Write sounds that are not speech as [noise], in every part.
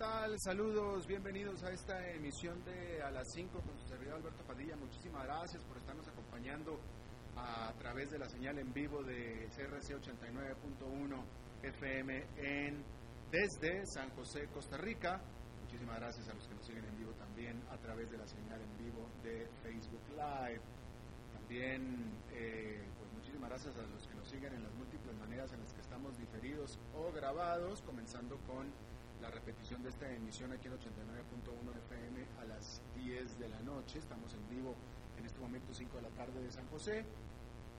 tal? Saludos, bienvenidos a esta emisión de A las 5 con su servidor Alberto Padilla. Muchísimas gracias por estarnos acompañando a través de la señal en vivo de CRC 89.1 FM en, desde San José, Costa Rica. Muchísimas gracias a los que nos siguen en vivo también a través de la señal en vivo de Facebook Live. También, eh, pues muchísimas gracias a los que nos siguen en las múltiples maneras en las que estamos diferidos o grabados, comenzando con la repetición de esta emisión aquí en 89.1 FM a las 10 de la noche. Estamos en vivo en este momento 5 de la tarde de San José.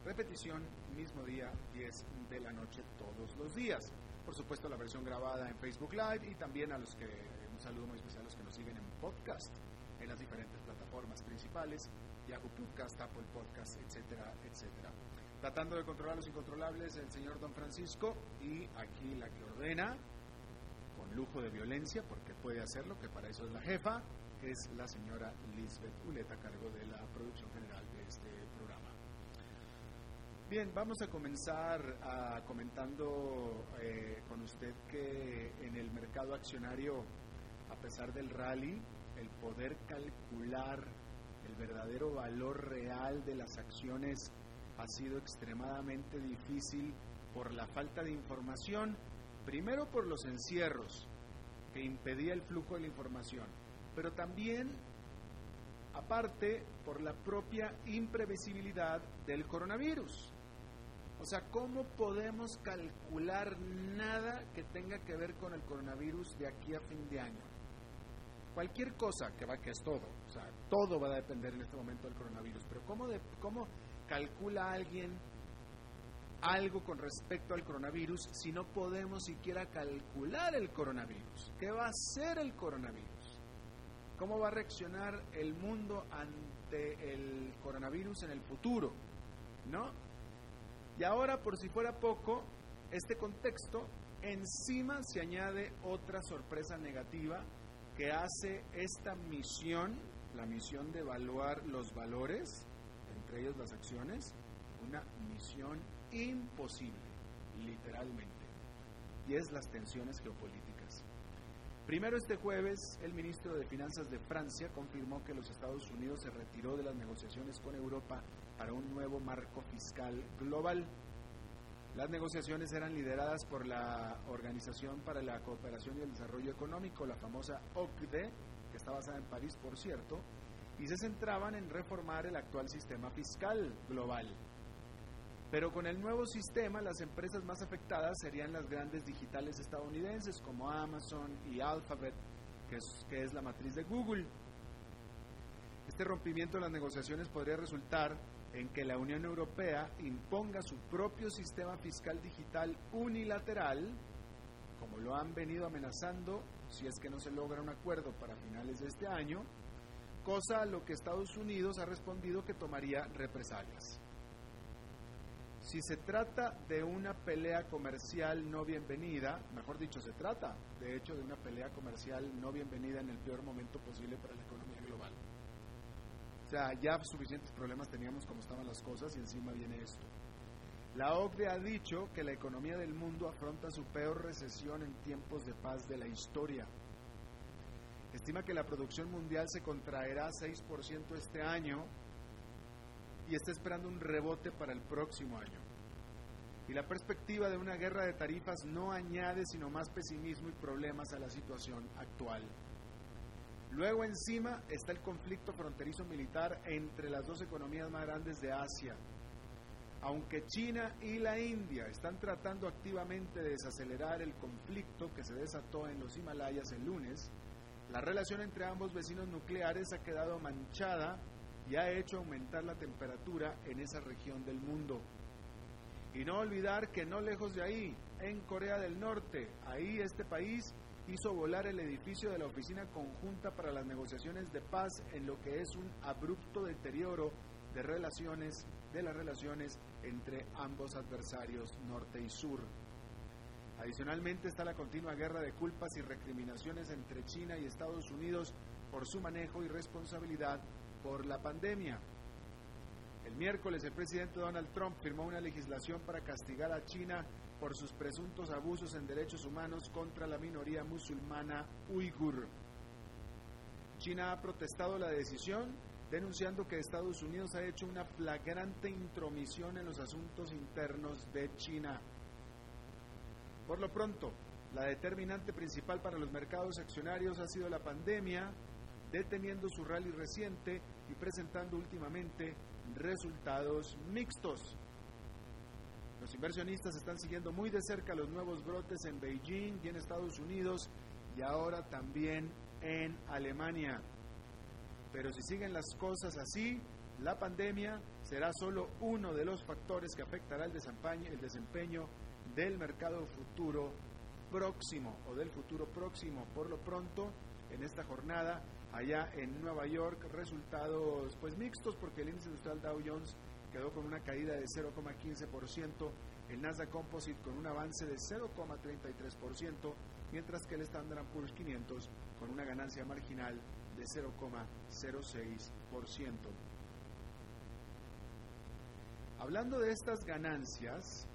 Repetición mismo día 10 de la noche todos los días. Por supuesto la versión grabada en Facebook Live y también a los que un saludo muy especial a los que nos siguen en podcast en las diferentes plataformas principales, Yahoo Podcast, Apple Podcast, etcétera, etcétera. Tratando de controlar los incontrolables, el señor Don Francisco y aquí la que ordena lujo de violencia, porque puede hacerlo, que para eso es la jefa, es la señora Lisbeth Uleta, a cargo de la producción general de este programa. Bien, vamos a comenzar a, comentando eh, con usted que en el mercado accionario, a pesar del rally, el poder calcular el verdadero valor real de las acciones ha sido extremadamente difícil por la falta de información Primero por los encierros, que impedía el flujo de la información, pero también, aparte, por la propia imprevisibilidad del coronavirus. O sea, ¿cómo podemos calcular nada que tenga que ver con el coronavirus de aquí a fin de año? Cualquier cosa que va, que es todo, o sea, todo va a depender en este momento del coronavirus, pero ¿cómo, de, cómo calcula alguien algo con respecto al coronavirus si no podemos siquiera calcular el coronavirus? ¿Qué va a hacer el coronavirus? ¿Cómo va a reaccionar el mundo ante el coronavirus en el futuro? ¿No? Y ahora, por si fuera poco, este contexto, encima se añade otra sorpresa negativa que hace esta misión, la misión de evaluar los valores, entre ellos las acciones, una misión imposible, literalmente, y es las tensiones geopolíticas. Primero este jueves, el ministro de Finanzas de Francia confirmó que los Estados Unidos se retiró de las negociaciones con Europa para un nuevo marco fiscal global. Las negociaciones eran lideradas por la Organización para la Cooperación y el Desarrollo Económico, la famosa OCDE, que está basada en París, por cierto, y se centraban en reformar el actual sistema fiscal global. Pero con el nuevo sistema, las empresas más afectadas serían las grandes digitales estadounidenses como Amazon y Alphabet, que es, la matriz de Google. Este rompimiento de las negociaciones podría resultar en que la Unión Europea imponga su propio sistema fiscal digital unilateral, como lo han venido amenazando si es que no se logra un acuerdo para finales de este año, cosa a lo que Estados Unidos ha respondido que tomaría represalias. Si se trata de una pelea comercial no bienvenida, mejor dicho, se trata de hecho de una pelea comercial no bienvenida en el peor momento posible para la economía global. O sea, ya suficientes problemas teníamos como estaban las cosas y encima viene esto. La OCDE ha dicho que la economía del mundo afronta su peor recesión en tiempos de paz de la historia. Estima que la producción mundial se contraerá 6% este año y está esperando un rebote para el próximo año. Y la perspectiva de una guerra de tarifas no añade sino más pesimismo y problemas a la situación actual. Luego encima está el conflicto fronterizo militar entre las dos economías más grandes de Asia. Aunque China y la India están tratando activamente de desacelerar el conflicto que se desató en los Himalayas el lunes, la relación entre ambos vecinos nucleares ha quedado manchada y ha hecho aumentar la temperatura en esa región del mundo. Y no olvidar que no lejos de ahí, en Corea del Norte, ahí este país hizo volar el edificio de la Oficina Conjunta para las Negociaciones de Paz en lo que es un abrupto deterioro de relaciones de las relaciones entre ambos adversarios norte y sur. Adicionalmente está la continua guerra de culpas y recriminaciones entre China y Estados Unidos por su manejo y responsabilidad por la pandemia. El miércoles el presidente Donald Trump firmó una legislación para castigar a China por sus presuntos abusos en derechos humanos contra la minoría musulmana uigur. China ha protestado la decisión, denunciando que Estados Unidos ha hecho una flagrante intromisión en los asuntos internos de China. Por lo pronto, la determinante principal para los mercados accionarios ha sido la pandemia, deteniendo su rally reciente y presentando últimamente resultados mixtos. Los inversionistas están siguiendo muy de cerca los nuevos brotes en Beijing y en Estados Unidos y ahora también en Alemania. Pero si siguen las cosas así, la pandemia será solo uno de los factores que afectará el desempeño, el desempeño del mercado futuro próximo o del futuro próximo. Por lo pronto, en esta jornada, allá en Nueva York, resultados pues mixtos porque el índice industrial Dow Jones quedó con una caída de 0,15%, el Nasdaq Composite con un avance de 0,33%, mientras que el Standard Poor's 500 con una ganancia marginal de 0,06%. Hablando de estas ganancias,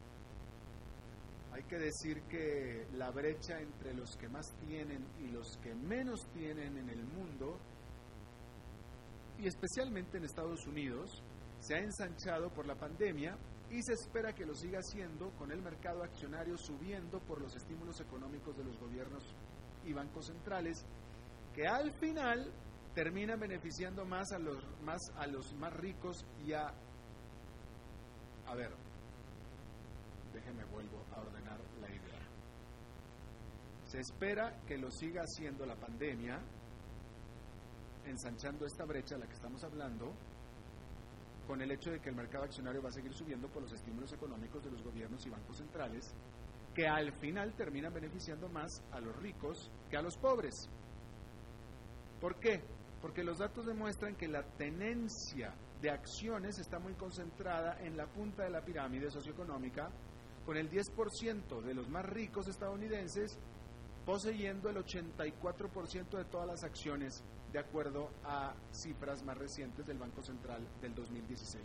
hay que decir que la brecha entre los que más tienen y los que menos tienen en el mundo, y especialmente en Estados Unidos, se ha ensanchado por la pandemia y se espera que lo siga haciendo con el mercado accionario subiendo por los estímulos económicos de los gobiernos y bancos centrales, que al final terminan beneficiando más a los más a los más ricos y a a ver, déjeme vuelvo a ordenar. Se espera que lo siga haciendo la pandemia, ensanchando esta brecha de la que estamos hablando, con el hecho de que el mercado accionario va a seguir subiendo por los estímulos económicos de los gobiernos y bancos centrales, que al final terminan beneficiando más a los ricos que a los pobres. ¿Por qué? Porque los datos demuestran que la tenencia de acciones está muy concentrada en la punta de la pirámide socioeconómica, con el 10% de los más ricos estadounidenses poseyendo el 84% de todas las acciones de acuerdo a cifras más recientes del Banco Central del 2016.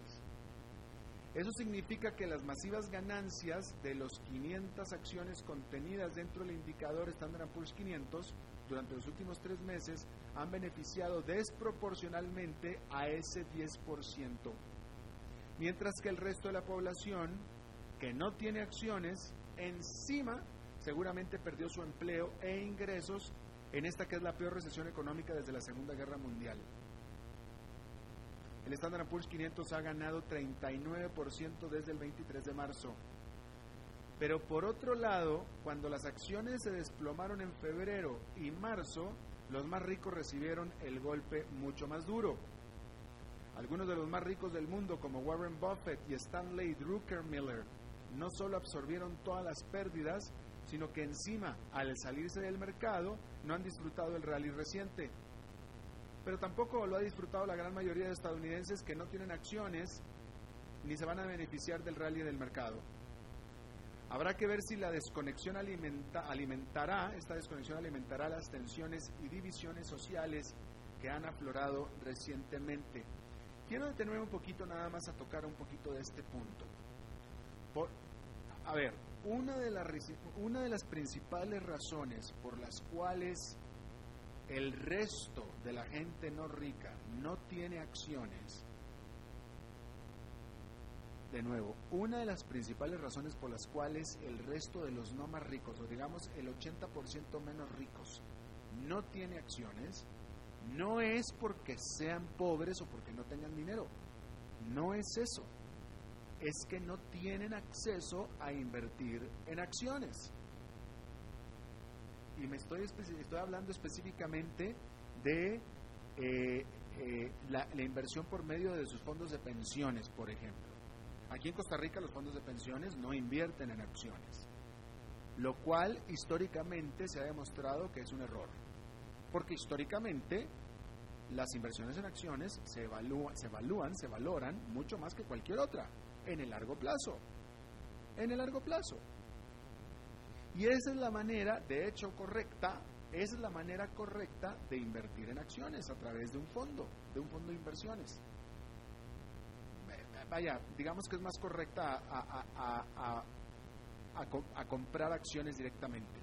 Eso significa que las masivas ganancias de los 500 acciones contenidas dentro del indicador Standard Poor's 500 durante los últimos tres meses han beneficiado desproporcionalmente a ese 10%, mientras que el resto de la población que no tiene acciones encima seguramente perdió su empleo e ingresos en esta que es la peor recesión económica desde la Segunda Guerra Mundial. El Standard Poor's 500 ha ganado 39% desde el 23 de marzo. Pero por otro lado, cuando las acciones se desplomaron en febrero y marzo, los más ricos recibieron el golpe mucho más duro. Algunos de los más ricos del mundo, como Warren Buffett y Stanley Druckermiller, no solo absorbieron todas las pérdidas, sino que encima, al salirse del mercado, no han disfrutado el rally reciente. Pero tampoco lo ha disfrutado la gran mayoría de estadounidenses que no tienen acciones ni se van a beneficiar del rally del mercado. Habrá que ver si la desconexión alimentará, esta desconexión alimentará las tensiones y divisiones sociales que han aflorado recientemente. Quiero detenerme un poquito nada más a tocar un poquito de este punto. Por, a ver, una de, las principales razones por las cuales el resto de la gente no rica no tiene acciones de nuevo, una de las principales razones por las cuales el resto de los no más ricos, o digamos el 80% menos ricos, no tiene acciones, no es porque sean pobres o porque no tengan dinero. No es eso. Es que no tienen acceso a invertir en acciones. Y me estoy, estoy hablando específicamente de eh, eh, la, la inversión por medio de sus fondos de pensiones, por ejemplo. Aquí en Costa Rica los fondos de pensiones no invierten en acciones, lo cual históricamente se ha demostrado que es un error, porque históricamente las inversiones en acciones se se evalúan, se valoran mucho más que cualquier otra en el largo plazo. En el largo plazo. Y esa es la manera, de hecho, correcta, esa es la manera correcta de invertir en acciones a través de un fondo, de un fondo de inversiones vaya, digamos que es más correcta a, a, comprar acciones directamente.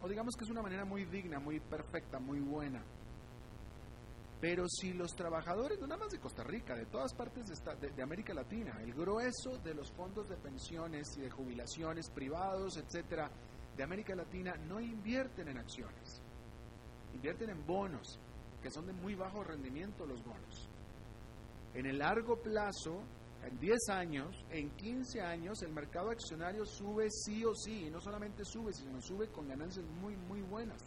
O digamos que es una manera muy digna, muy perfecta, muy buena. Pero si los trabajadores, no nada más de Costa Rica, de todas partes de, de, América Latina, el grueso de los fondos de pensiones y de jubilaciones privados, etcétera, de América Latina no invierten en acciones, invierten en bonos, que son de muy bajo rendimiento los bonos. En el largo plazo, en 10 años, en 15 años, el mercado accionario sube sí o sí, y no solamente sube, sino sube con ganancias muy, muy buenas.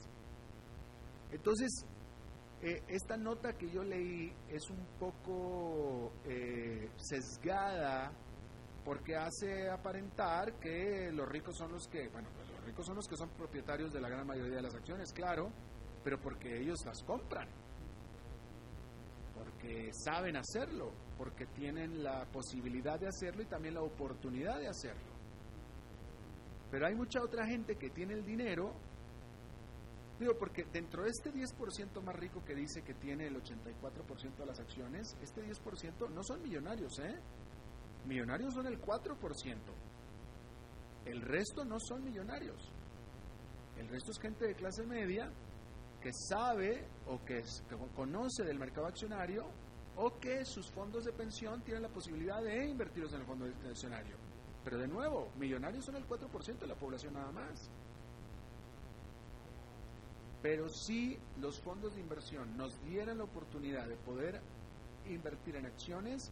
Entonces, eh, esta nota que yo leí es un poco eh, sesgada porque hace aparentar que los ricos son los que, bueno, pues los ricos son los que son propietarios de la gran mayoría de las acciones, claro, pero porque ellos las compran, porque saben hacerlo, porque tienen la posibilidad de hacerlo y también la oportunidad de hacerlo. Pero hay mucha otra gente que tiene el dinero, digo, porque dentro de este 10% más rico que dice que tiene el 84% de las acciones, este 10% no son millonarios, ¿eh? Millonarios son el 4%. El resto no son millonarios. El resto es gente de clase media que sabe o que, que conoce del mercado accionario o que sus fondos de pensión tienen la posibilidad de invertirlos en el fondo pensionario. Pero de nuevo, millonarios son el 4% de la población nada más. Pero si los fondos de inversión nos dieran la oportunidad de poder invertir en acciones,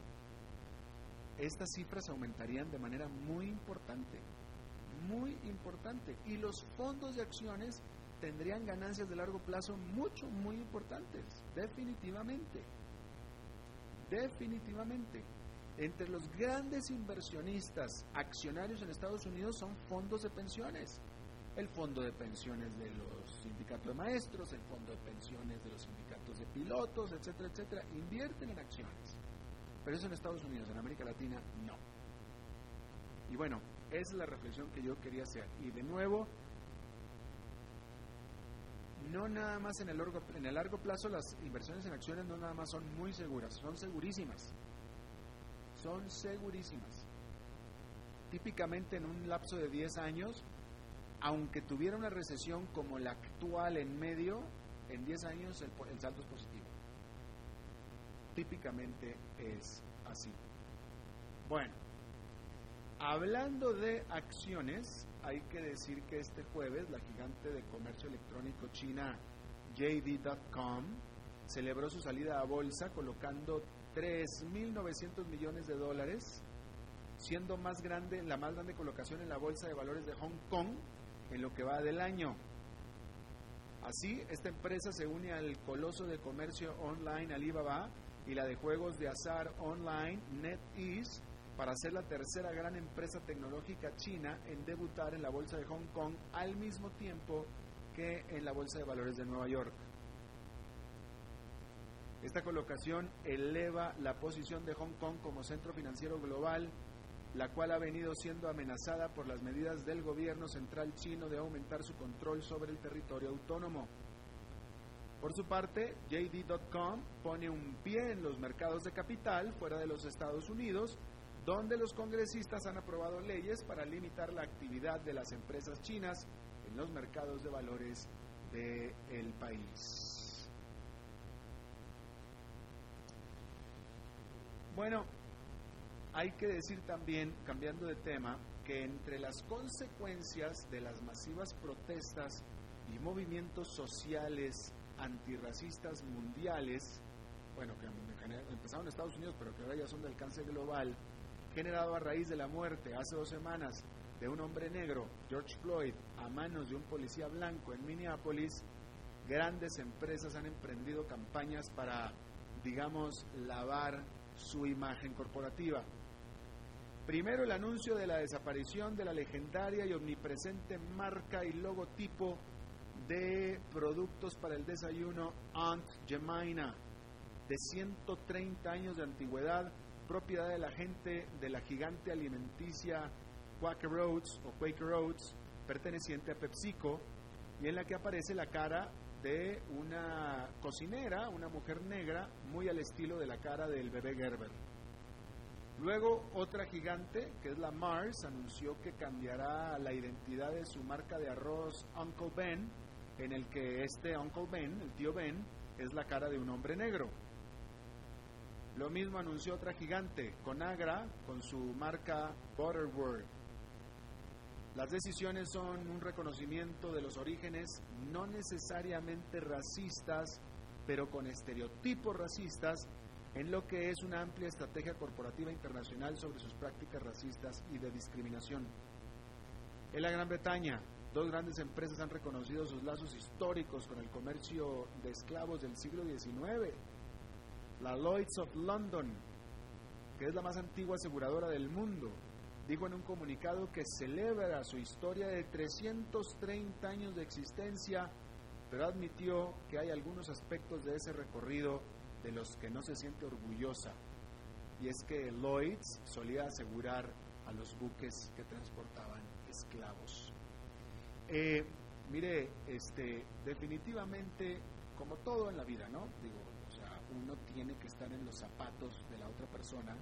estas cifras aumentarían de manera muy importante, muy importante. Y los fondos de acciones tendrían ganancias de largo plazo mucho, muy importantes, definitivamente definitivamente. Entre los grandes inversionistas accionarios en Estados Unidos son fondos de pensiones. El fondo de pensiones de los sindicatos de maestros, el fondo de pensiones de los sindicatos de pilotos, etcétera, etcétera, invierten en acciones. Pero eso en Estados Unidos, en América Latina, no. Y bueno, esa es la reflexión que yo quería hacer. Y de nuevo, no nada más en el, largo, en el largo plazo las inversiones en acciones no nada más son muy seguras, son segurísimas. Son segurísimas. Típicamente en un lapso de 10 años, aunque tuviera una recesión como la actual en medio, en 10 años el, el saldo es positivo. Típicamente es así. Bueno, hablando de acciones, hay que decir que este jueves la gigante de comercio electrónico china JD.com celebró su salida a bolsa colocando 3.900 millones de dólares, siendo más grande, la más grande colocación en la bolsa de valores de Hong Kong en lo que va del año. Así, esta empresa se une al coloso de comercio online Alibaba y la de juegos de azar online NetEase para ser la tercera gran empresa tecnológica china en debutar en la Bolsa de Hong Kong al mismo tiempo que en la Bolsa de Valores de Nueva York. Esta colocación eleva la posición de Hong Kong como centro financiero global, la cual ha venido siendo amenazada por las medidas del gobierno central chino de aumentar su control sobre el territorio autónomo. Por su parte, JD.com pone un pie en los mercados de capital fuera de los Estados Unidos donde los congresistas han aprobado leyes para limitar la actividad de las empresas chinas en los mercados de valores del país. Bueno, hay que decir también, cambiando de tema, que entre las consecuencias de las masivas protestas y movimientos sociales antirracistas mundiales, bueno, que empezaron en Estados Unidos, pero que ahora ya son de alcance global, generado a raíz de la muerte hace dos semanas de un hombre negro, George Floyd, a manos de un policía blanco en Minneapolis, grandes empresas han emprendido campañas para, digamos, lavar su imagen corporativa. Primero el anuncio de la desaparición de la legendaria y omnipresente marca y logotipo de productos para el desayuno Aunt Jemina, de 130 años de antigüedad, propiedad de la gente de la gigante alimenticia Quaker Oats o Quaker Oats, perteneciente a PepsiCo, y en la que aparece la cara de una cocinera, una mujer negra, muy al estilo de la cara del bebé Gerber. Luego, otra gigante, que es la Mars, anunció que cambiará la identidad de su marca de arroz Uncle Ben, en el que este Uncle Ben, el tío Ben, es la cara de un hombre negro. Lo mismo anunció otra gigante, Conagra, con su marca Butterworth. Las decisiones son un reconocimiento de los orígenes no necesariamente racistas, pero con estereotipos racistas en lo que es una amplia estrategia corporativa internacional sobre sus prácticas racistas y de discriminación. En la Gran Bretaña, dos grandes empresas han reconocido sus lazos históricos con el comercio de esclavos del siglo XIX. La Lloyds of London, que es la más antigua aseguradora del mundo, dijo en un comunicado que celebra su historia de 330 años de existencia, pero admitió que hay algunos aspectos de ese recorrido de los que no se siente orgullosa. Y es que Lloyds solía asegurar a los buques que transportaban esclavos. Eh, mire, este, definitivamente, como todo en la vida, ¿no? Digo, o sea, uno tiene que estar en los zapatos de la otra persona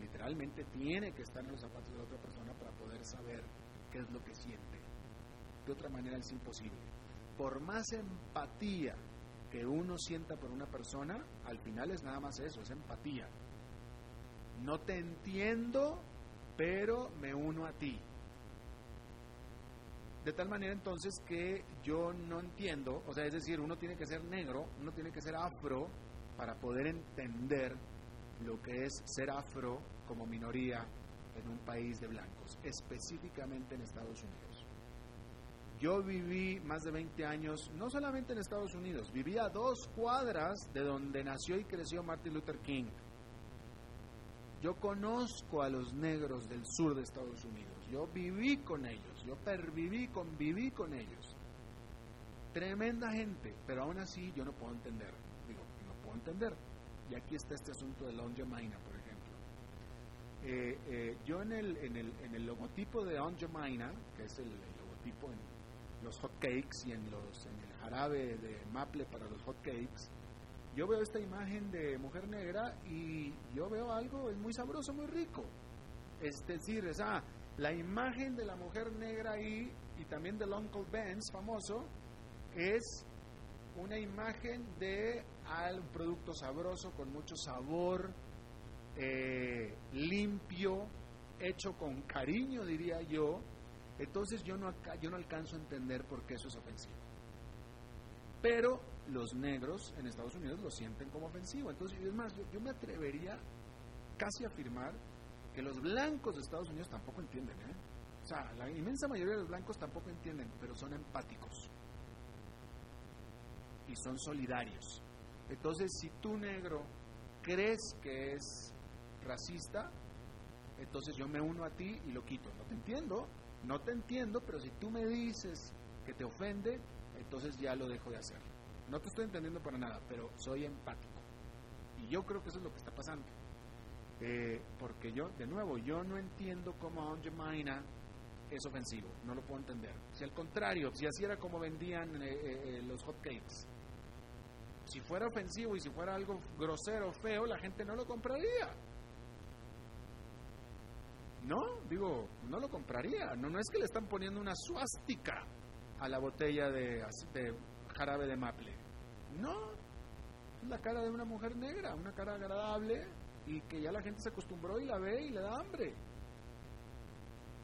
literalmente tiene que estar en los zapatos de la otra persona para poder saber qué es lo que siente. De otra manera es imposible. Por más empatía que uno sienta por una persona, al final es nada más eso, es empatía. No te entiendo, pero me uno a ti. De tal manera entonces que yo no entiendo, o sea, es decir, uno tiene que ser negro, uno tiene que ser afro para poder entender lo que es ser afro como minoría en un país de blancos, específicamente en Estados Unidos. Yo viví más de 20 años, no solamente en Estados Unidos, viví a dos cuadras de donde nació y creció Martin Luther King. Yo conozco a los negros del sur de Estados Unidos, yo viví con ellos, yo perviví, conviví con ellos. Tremenda gente, pero aún así yo no puedo entender, digo, no puedo entender y aquí está este asunto de la Onja Maina, por ejemplo. Eh, eh, yo en el, en, el, en el logotipo de Onja Maina, que es el, logotipo en los hot cakes y en, los, en el jarabe de maple para los hot cakes, yo veo esta imagen de mujer negra y yo veo algo, es muy sabroso, muy rico. Es decir, esa, la imagen de la mujer negra ahí y también del Uncle Ben's famoso es una imagen de un producto sabroso, con mucho sabor, eh, limpio, hecho con cariño, diría yo. Entonces yo no, yo no alcanzo a entender por qué eso es ofensivo. Pero los negros en Estados Unidos lo sienten como ofensivo. Entonces, es más, yo, me atrevería casi a afirmar que los blancos de Estados Unidos tampoco entienden. ¿eh? O sea, la inmensa mayoría de los blancos tampoco entienden, pero son empáticos y son solidarios. Entonces, si tú negro crees que es racista, entonces yo me uno a ti y lo quito. No te entiendo, no te entiendo, pero si tú me dices que te ofende, entonces ya lo dejo de hacer. No te estoy entendiendo para nada, pero soy empático. Y yo creo que eso es lo que está pasando. Eh, porque yo, de nuevo, yo no entiendo cómo Aunt Jemina es ofensivo, no lo puedo entender. Si al contrario, si así era como vendían eh, eh, los hot cakes, si fuera ofensivo y si fuera algo grosero, feo, la gente no lo compraría. No, digo, no lo compraría. No, no es que le están poniendo una suástica a la botella de, de jarabe de maple. No, es la cara de una mujer negra, una cara agradable, y que ya la gente se acostumbró y la ve y le da hambre.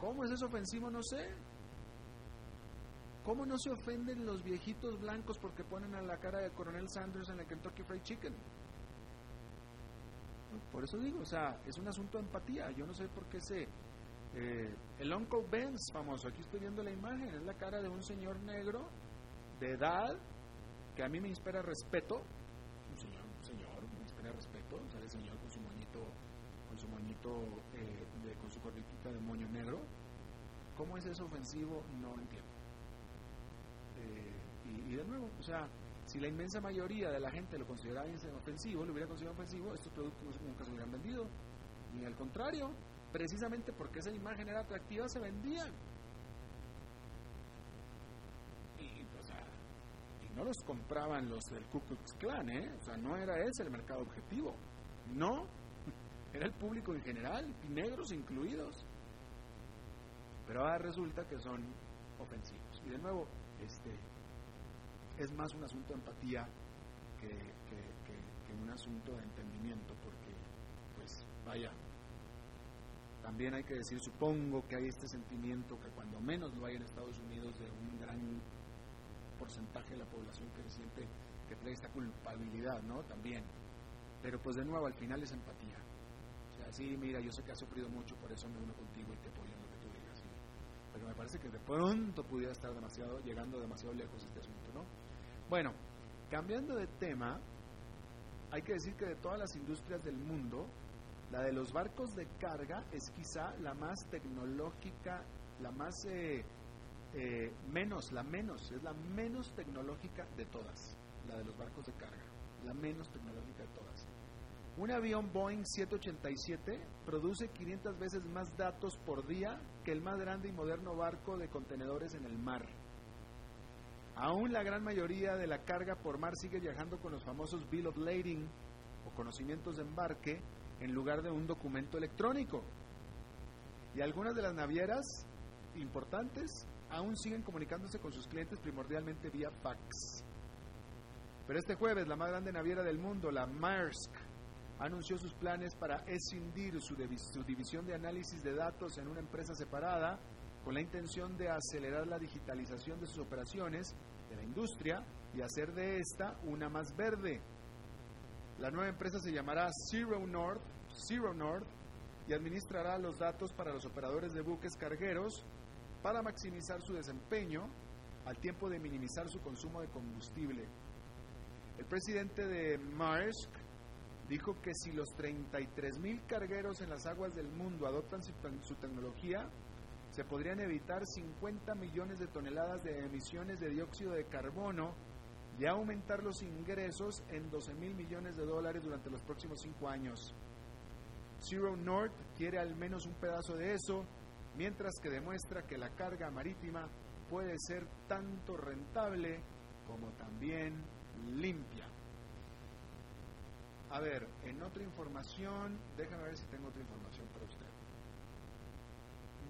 ¿Cómo es eso ofensivo? No sé. ¿Cómo no se ofenden los viejitos blancos porque ponen a la cara de Coronel Sanders en el Kentucky Fried Chicken? Por eso digo, o sea, es un asunto de empatía. Yo no sé por qué se... Eh, el Uncle Benz famoso, aquí estoy viendo la imagen, es la cara de un señor negro de edad que a mí me inspira respeto. Un señor, un señor, me inspira respeto. O sea, el señor con su moñito, con su moñito, eh, de, con su corritita de moño negro. ¿Cómo es eso ofensivo? No entiendo. Eh, y de nuevo, o sea, si la inmensa mayoría de la gente lo consideraba ofensivo, lo hubiera considerado ofensivo, estos productos nunca se hubieran vendido. Ni al contrario, precisamente porque esa imagen era atractiva, se vendían. Y, o y no los compraban los del Ku Klux Klan, ¿eh? O sea, no era ese el mercado objetivo. No, [laughs] era el público en general, y negros incluidos. Pero ahora resulta que son ofensivos. Y de nuevo, este, es más un asunto de empatía que, un asunto de entendimiento, porque, pues, vaya, también hay que decir, supongo que hay este sentimiento que cuando menos lo hay en Estados Unidos de un gran porcentaje de la población que siente que trae esta culpabilidad, ¿no? También. Pero pues de nuevo, al final es empatía. O sea, sí, mira, yo sé que has sufrido mucho, por eso me uno contigo y te apoyo que tú digas. Pero me parece que de pronto pudiera estar demasiado, llegando demasiado lejos este asunto. Bueno, cambiando de tema, hay que decir que de todas las industrias del mundo, la de los barcos de carga es quizá la más tecnológica, la más eh, eh, menos, la menos, es la menos tecnológica de todas, la de los barcos de carga, la menos tecnológica de todas. Un avión Boeing 787 produce 500 veces más datos por día que el más grande y moderno barco de contenedores en el mar. Aún la gran mayoría de la carga por mar sigue viajando con los famosos Bill of Lading o conocimientos de embarque en lugar de un documento electrónico. Y algunas de las navieras importantes aún siguen comunicándose con sus clientes primordialmente vía fax. Pero este jueves la más grande naviera del mundo, la Maersk, anunció sus planes para escindir su, división de análisis de datos en una empresa separada con la intención de acelerar la digitalización de sus operaciones de la industria y hacer de esta una más verde. La nueva empresa se llamará Zero North, Zero North y administrará los datos para los operadores de buques cargueros para maximizar su desempeño al tiempo de minimizar su consumo de combustible. El presidente de Maersk dijo que si los 33 mil cargueros en las aguas del mundo adoptan su tecnología, se podrían evitar 50 millones de toneladas de emisiones de dióxido de carbono y aumentar los ingresos en 12 mil millones de dólares durante los próximos cinco años. Zero North quiere al menos un pedazo de eso, mientras que demuestra que la carga marítima puede ser tanto rentable como también limpia. A ver, en otra información, déjame ver si tengo otra información.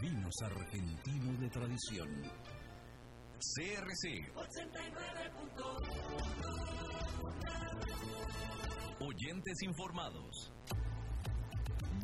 vinos argentinos de tradición. CRC 89.1 Oyentes informados.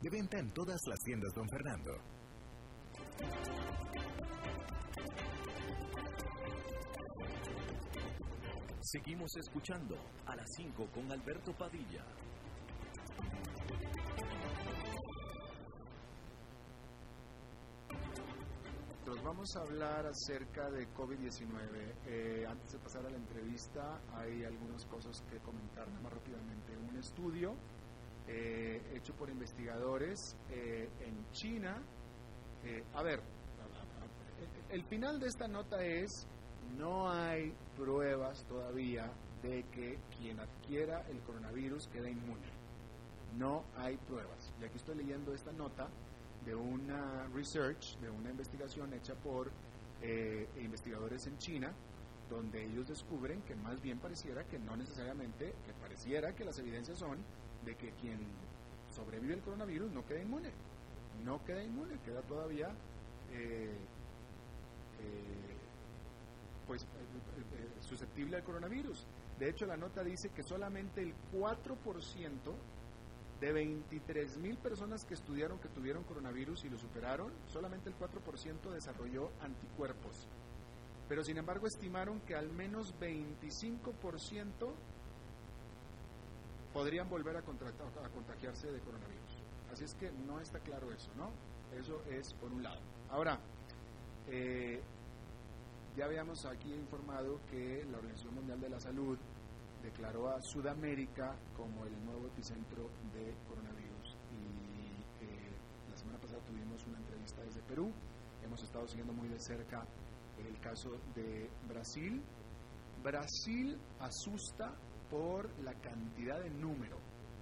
De venta en todas las tiendas Don Fernando. Seguimos escuchando a las 5 con Alberto Padilla. Nos vamos a hablar acerca de COVID-19. Eh, antes de pasar a la entrevista, hay algunas cosas que comentar más rápidamente. Un estudio eh, hecho por investigadores eh, en China. a ver, el final de esta nota es, no hay pruebas todavía de que quien adquiera el coronavirus quede inmune. No hay pruebas. Y aquí estoy leyendo esta nota de una research, de una investigación hecha por eh, investigadores en China, donde ellos descubren que más bien pareciera que no necesariamente, que pareciera que las evidencias son de que quien sobrevive el coronavirus no queda inmune, no queda inmune, queda todavía eh, eh, pues susceptible al coronavirus. De hecho, la nota dice que solamente el 4% de 23 mil personas que estudiaron que tuvieron coronavirus y lo superaron, solamente el 4% desarrolló anticuerpos. Pero sin embargo estimaron que al menos 25% podrían volver a, a contagiarse de coronavirus. Así es que no está claro eso, ¿no? Eso es por un lado. Ahora, eh, ya habíamos aquí informado que la Organización Mundial de la Salud declaró a Sudamérica como el nuevo epicentro de coronavirus. Y eh, la semana pasada tuvimos una entrevista desde Perú. Hemos estado siguiendo muy de cerca el caso de Brasil. Brasil asusta por la cantidad de número.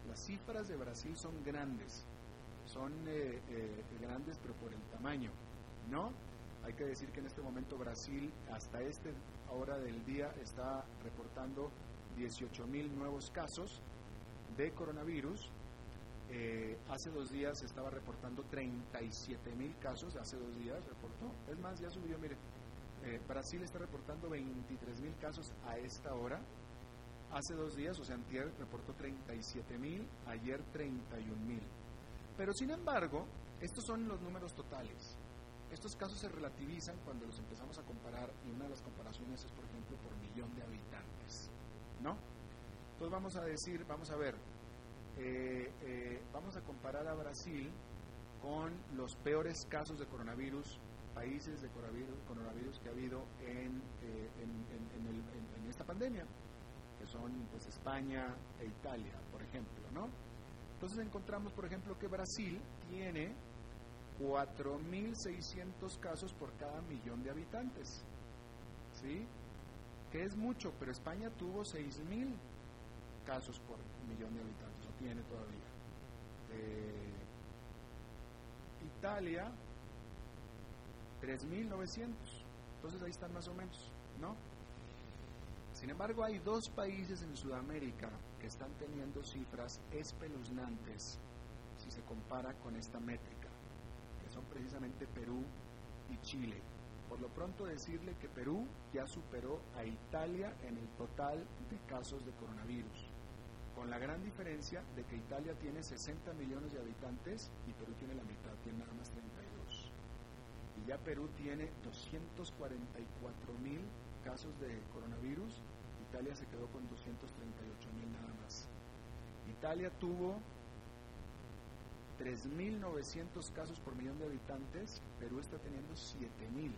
Las cifras de Brasil son grandes, son eh, eh, grandes pero por el tamaño, ¿no? Hay que decir que en este momento Brasil, hasta esta hora del día, está reportando 18 mil nuevos casos de coronavirus. Eh, hace dos días estaba reportando 37 mil casos, hace dos días reportó. Es más, ya subió, mire, eh, Brasil está reportando 23 mil casos a esta hora. Hace dos días, o sea, antier reportó 37 mil, ayer 31 mil. Pero sin embargo, estos son los números totales. Estos casos se relativizan cuando los empezamos a comparar y una de las comparaciones es, por ejemplo, por millón de habitantes. ¿no? Entonces vamos a decir, vamos a ver, eh, eh, vamos a comparar a Brasil con los peores casos de coronavirus, países de coronavirus, que ha habido en, eh, en, esta pandemia, son pues España e Italia, por ejemplo, ¿no? Entonces encontramos, por ejemplo, que Brasil tiene 4.600 casos por cada millón de habitantes, ¿sí? que es mucho, pero España tuvo 6.000 casos por millón de habitantes, o tiene todavía. Eh, Italia, 3.900, entonces ahí están más o menos, ¿no? Sin embargo, hay dos países en Sudamérica que están teniendo cifras espeluznantes si se compara con esta métrica, que son precisamente Perú y Chile. Por lo pronto decirle que Perú ya superó a Italia en el total de casos de coronavirus, con la gran diferencia de que Italia tiene 60 millones de habitantes y Perú tiene la mitad, tiene nada más 32. Y ya Perú tiene 244 mil casos de coronavirus, Italia se quedó con 238 mil nada más. Italia tuvo 3.900 casos por millón de habitantes, Perú está teniendo 7.000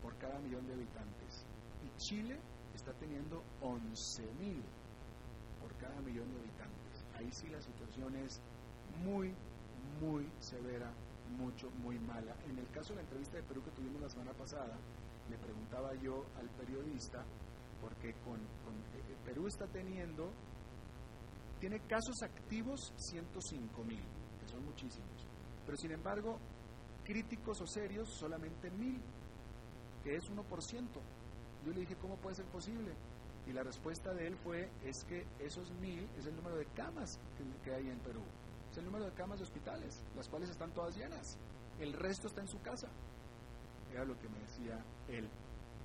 por cada millón de habitantes. Y Chile está teniendo 11.000 por cada millón de habitantes. Ahí sí la situación es muy, muy severa, mucho, muy mala. En el caso de la entrevista de Perú que tuvimos la semana pasada, le preguntaba yo al periodista, porque con, eh, eh, Perú está teniendo, tiene casos activos 105 mil que son muchísimos. Pero sin embargo, críticos o serios, solamente mil, que es 1%. Yo le dije, ¿cómo puede ser posible? Y la respuesta de él fue, es que esos mil es el número de camas que, hay en Perú. Es el número de camas de hospitales, las cuales están todas llenas. El resto está en su casa. Era lo que me decía él.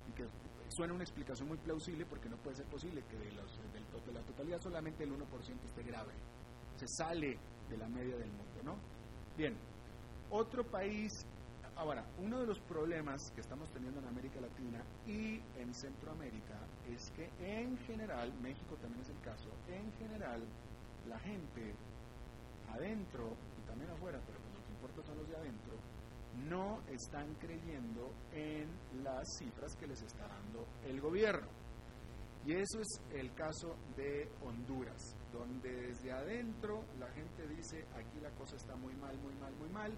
Y que suena una explicación muy plausible porque no puede ser posible que de, los, de la totalidad solamente el 1% esté grave. Se sale de la media del mundo, ¿no? Bien, otro país Ahora, uno de los problemas que estamos teniendo en América Latina y en Centroamérica es que en general, México también es el caso, en general la gente adentro y también afuera, pero los que importa son los de adentro, no están creyendo en las cifras que les está dando el gobierno. Y eso es el caso de Honduras, donde desde adentro la gente dice, aquí la cosa está muy mal, muy mal, muy mal,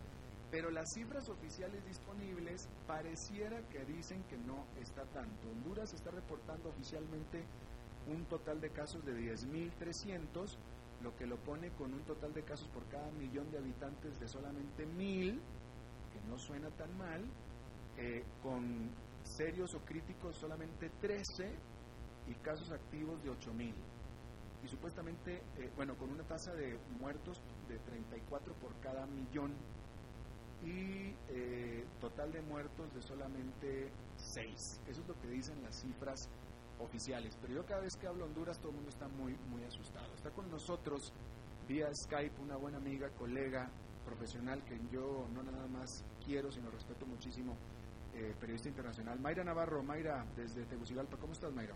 pero las cifras oficiales disponibles pareciera que dicen que no está tanto. Honduras está reportando oficialmente un total de casos de 10.300, lo que lo pone con un total de casos por cada millón de habitantes de solamente 1.000, que no suena tan mal, eh, con serios o críticos solamente 13 y casos activos de 8.000. Y supuestamente, eh, bueno, con una tasa de muertos de 34 por cada millón y eh, total de muertos de solamente 6. Eso es lo que dicen las cifras oficiales. Pero yo cada vez que hablo Honduras todo el mundo está muy, muy asustado. Está con nosotros vía Skype una buena amiga, colega, profesional que yo no nada más quiero, sino respeto muchísimo, eh, periodista internacional. Mayra Navarro, Mayra, desde Tegucigalpa. ¿Cómo estás, Mayra?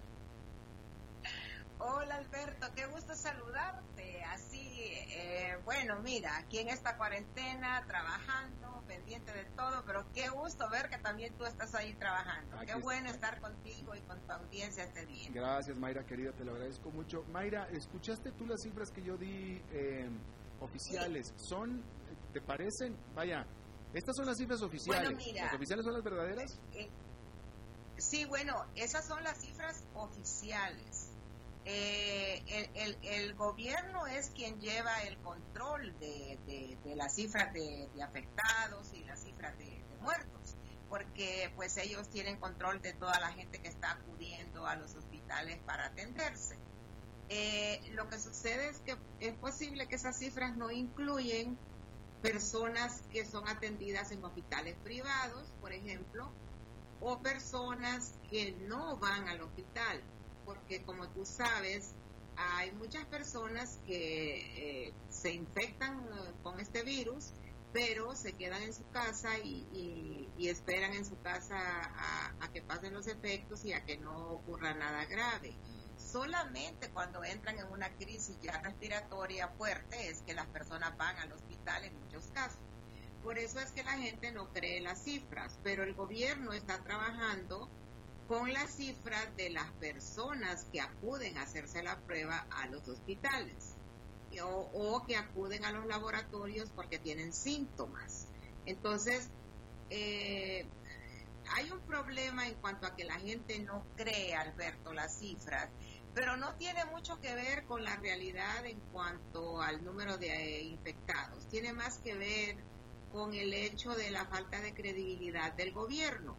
Hola Alberto, qué gusto saludarte. Así, eh, bueno, mira, aquí en esta cuarentena, trabajando, pendiente de todo, pero qué gusto ver que también tú estás ahí trabajando. qué bueno estar contigo y con tu audiencia este día. Gracias, Mayra, querida, te lo agradezco mucho. Mayra, ¿escuchaste tú las cifras que yo di eh, oficiales? ¿Son, te parecen? Vaya, estas son las cifras oficiales. ¿Las oficiales son las verdaderas? Eh, sí, bueno, esas son las cifras oficiales eh, el, el, gobierno es quien lleva el control de, de, las cifras de, afectados y las cifras de, muertos, porque pues ellos tienen control de toda la gente que está acudiendo a los hospitales para atenderse. Eh, lo que sucede es que es posible que esas cifras no incluyen personas que son atendidas en hospitales privados, por ejemplo, o personas que no van al hospital porque como tú sabes, hay muchas personas que eh, se infectan eh, con este virus, pero se quedan en su casa y, esperan en su casa a, que pasen los efectos y a que no ocurra nada grave. Solamente cuando entran en una crisis ya respiratoria fuerte es que las personas van al hospital en muchos casos. Por eso es que la gente no cree las cifras, pero el gobierno está trabajando con las cifras de las personas que acuden a hacerse la prueba a los hospitales o, que acuden a los laboratorios porque tienen síntomas. Entonces, eh, hay un problema en cuanto a que la gente no cree, Alberto, las cifras, pero no tiene mucho que ver con la realidad en cuanto al número de eh, infectados. Tiene más que ver con el hecho de la falta de credibilidad del gobierno.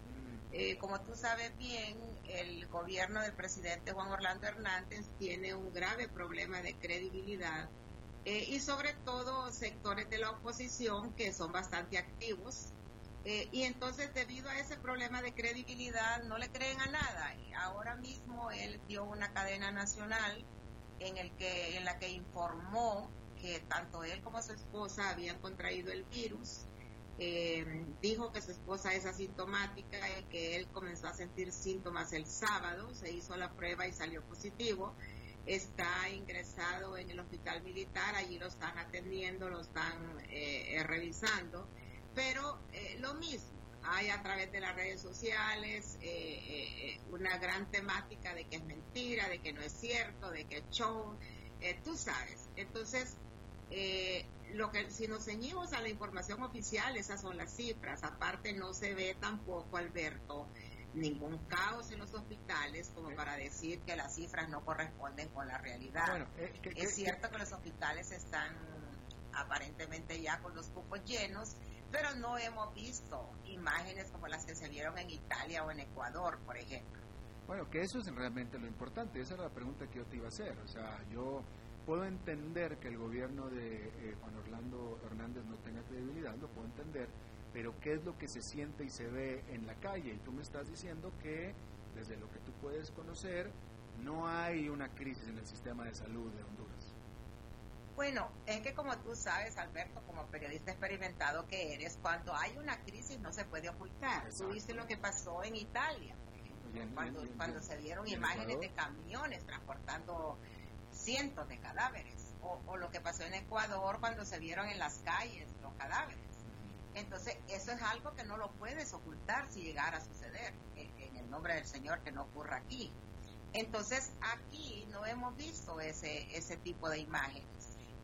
Eh, como tú sabes bien, el gobierno del presidente Juan Orlando Hernández tiene un grave problema de credibilidad eh, y sobre todo sectores de la oposición que son bastante activos. Eh, y entonces debido a ese problema de credibilidad no le creen a nada. Y ahora mismo él dio una cadena nacional en, el que, en la que informó que tanto él como su esposa habían contraído el virus eh, dijo que su esposa es asintomática y que él comenzó a sentir síntomas el sábado, se hizo la prueba y salió positivo. Está ingresado en el hospital militar, allí lo están atendiendo, lo están eh, eh, revisando, pero lo mismo, hay a través de las redes sociales una gran temática de que es mentira, de que no es cierto, de que es show, tú sabes. Entonces, eh, lo que si nos ceñimos a la información oficial, esas son las cifras. Aparte no se ve tampoco, Alberto, ningún caos en los hospitales como para decir que las cifras no corresponden con la realidad. Eh, es cierto que los hospitales están aparentemente ya con los cupos llenos, pero no hemos visto imágenes como las que se vieron en Italia o en Ecuador, por ejemplo. Bueno, que eso es realmente lo importante, esa era la pregunta que yo te iba a hacer, o sea, yo puedo entender que el gobierno de eh, Juan Orlando Hernández no tenga credibilidad, lo puedo entender, pero ¿qué es lo que se siente y se ve en la calle? Y tú me estás diciendo que desde lo que tú puedes conocer, no hay una crisis en el sistema de salud de Honduras. Bueno, es que como tú sabes, Alberto, como periodista experimentado que eres, cuando hay una crisis no se puede ocultar. Tú viste lo que pasó en Italia, cuando, cuando se dieron imágenes de camiones transportando cientos de cadáveres, o, lo que pasó en Ecuador cuando se vieron en las calles los cadáveres. Entonces, eso es algo que no lo puedes ocultar si llegara a suceder, en el nombre del Señor, que no ocurra aquí. Entonces, aquí no hemos visto ese, ese tipo de imágenes.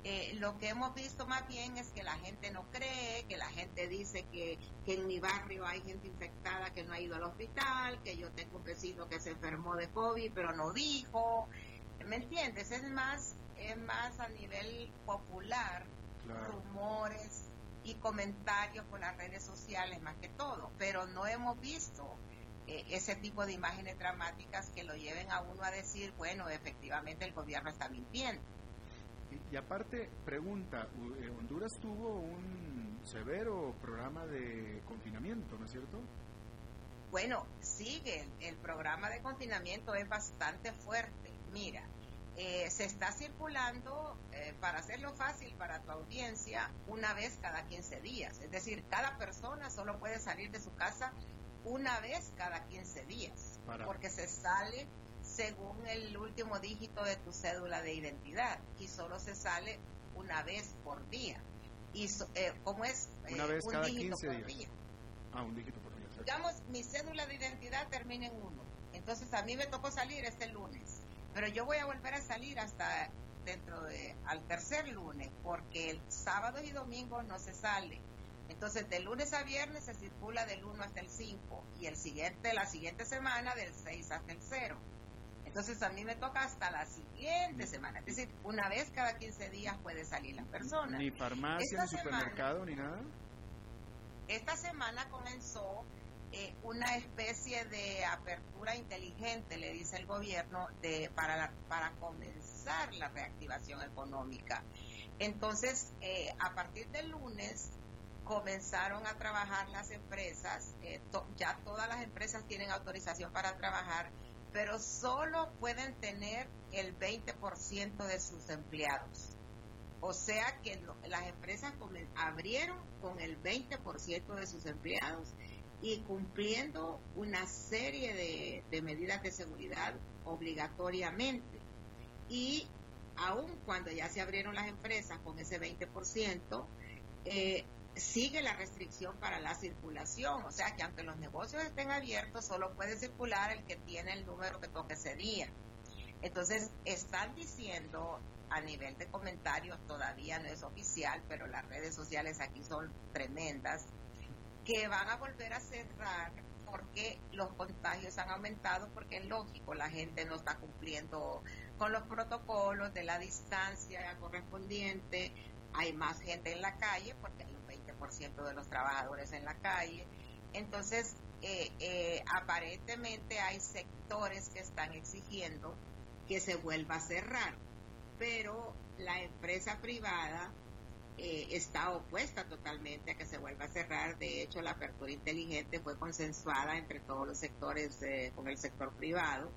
Eh, lo que hemos visto más bien es que la gente no cree, que la gente dice que, que, en mi barrio hay gente infectada que no ha ido al hospital, que yo tengo un vecino que se enfermó de COVID pero no dijo. ¿Me entiendes? Es más, es más a nivel popular, rumores y comentarios por las redes sociales más que todo, pero no hemos visto eh, ese tipo de imágenes dramáticas que lo lleven a uno a decir, bueno, efectivamente el gobierno está mintiendo. Y, aparte, pregunta, eh, Honduras tuvo un severo programa de confinamiento, ¿no es cierto? Bueno, sigue, el programa de confinamiento es bastante fuerte. Mira, eh, se está circulando, para hacerlo fácil para tu audiencia, una vez cada 15 días. Es decir, cada persona solo puede salir de su casa una vez cada 15 días, porque se sale según el último dígito de tu cédula de identidad y solo se sale una vez por día. Y eh, como es una eh, vez un cada dígito 15 por días. Día. Ah, un dígito por día. Digamos, mi cédula de identidad termina en uno. Entonces a mí me tocó salir este lunes, pero yo voy a volver a salir hasta dentro de al tercer lunes, porque el sábado y domingo no se sale entonces, de lunes a viernes se circula del 1 hasta el 5 y el siguiente, la siguiente semana del 6 hasta el 0. Entonces, a mí me toca hasta la siguiente semana. Es decir, una vez cada 15 días puede salir la persona. Ni farmacia, ni supermercado, ni nada. Esta semana comenzó eh, una especie de apertura inteligente, le dice el gobierno, de, para, para comenzar la reactivación económica. Entonces, eh, a partir del lunes, comenzaron a trabajar las empresas, eh, ya todas las empresas tienen autorización para trabajar, pero solo pueden tener el 20% de sus empleados. O sea que las empresas abrieron con el 20% de sus empleados y cumpliendo una serie de, de medidas de seguridad obligatoriamente. Y aun cuando ya se abrieron las empresas con ese 20%, eh, sigue la restricción para la circulación, o sea que aunque los negocios estén abiertos, solo puede circular el que tiene el número que toque ese día. Entonces, están diciendo a nivel de comentarios, todavía no es oficial, pero las redes sociales aquí son tremendas, que van a volver a cerrar porque los contagios han aumentado, porque es lógico, la gente no está cumpliendo con los protocolos de la distancia correspondiente, hay más gente en la calle porque hay un 20% de los trabajadores en la calle. Entonces, eh, eh, aparentemente hay sectores que están exigiendo que se vuelva a cerrar, pero la empresa privada eh, está opuesta totalmente a que se vuelva a cerrar. De hecho, la apertura inteligente fue consensuada entre todos los sectores con el sector privado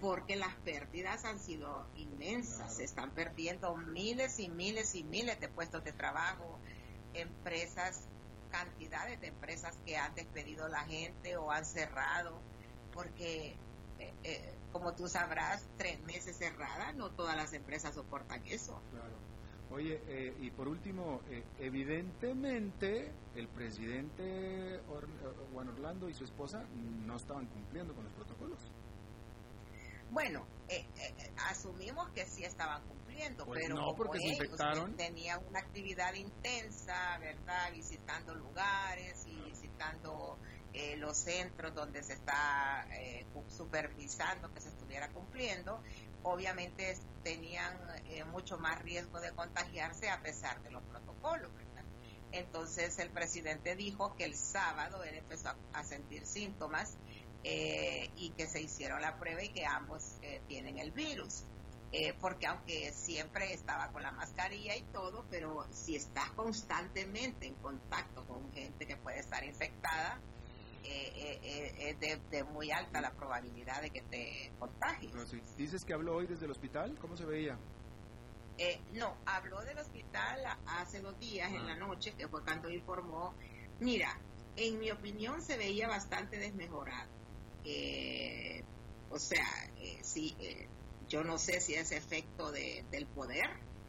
porque las pérdidas han sido inmensas, se están perdiendo miles y miles y miles de puestos de trabajo, empresas, cantidades de empresas que han despedido a la gente o han cerrado, porque eh, eh, como tú sabrás, tres meses cerradas, no todas las empresas soportan eso. Claro. Oye, y por último, evidentemente el presidente Juan Orlando y su esposa no estaban cumpliendo con los protocolos. Bueno, eh, eh, asumimos que sí estaban cumpliendo, pues pero no, porque se infectaron. tenían una actividad intensa, ¿verdad? Visitando lugares y visitando eh, los centros donde se está eh, supervisando que se estuviera cumpliendo, obviamente tenían mucho más riesgo de contagiarse a pesar de los protocolos. Entonces el presidente dijo que el sábado él empezó a, sentir síntomas y que se hicieron la prueba y que ambos tienen el virus. Eh, porque aunque siempre estaba con la mascarilla y todo, pero si estás constantemente en contacto con gente que puede estar infectada, eh, eh, es de, muy alta la probabilidad de que te contagies. Dices que habló hoy desde el hospital, ¿cómo se veía? no, habló del hospital hace dos días en la ah. noche, que fue cuando informó. Mira, en mi opinión se veía bastante desmejorado. o sea, sí, yo no sé si es efecto de, del poder,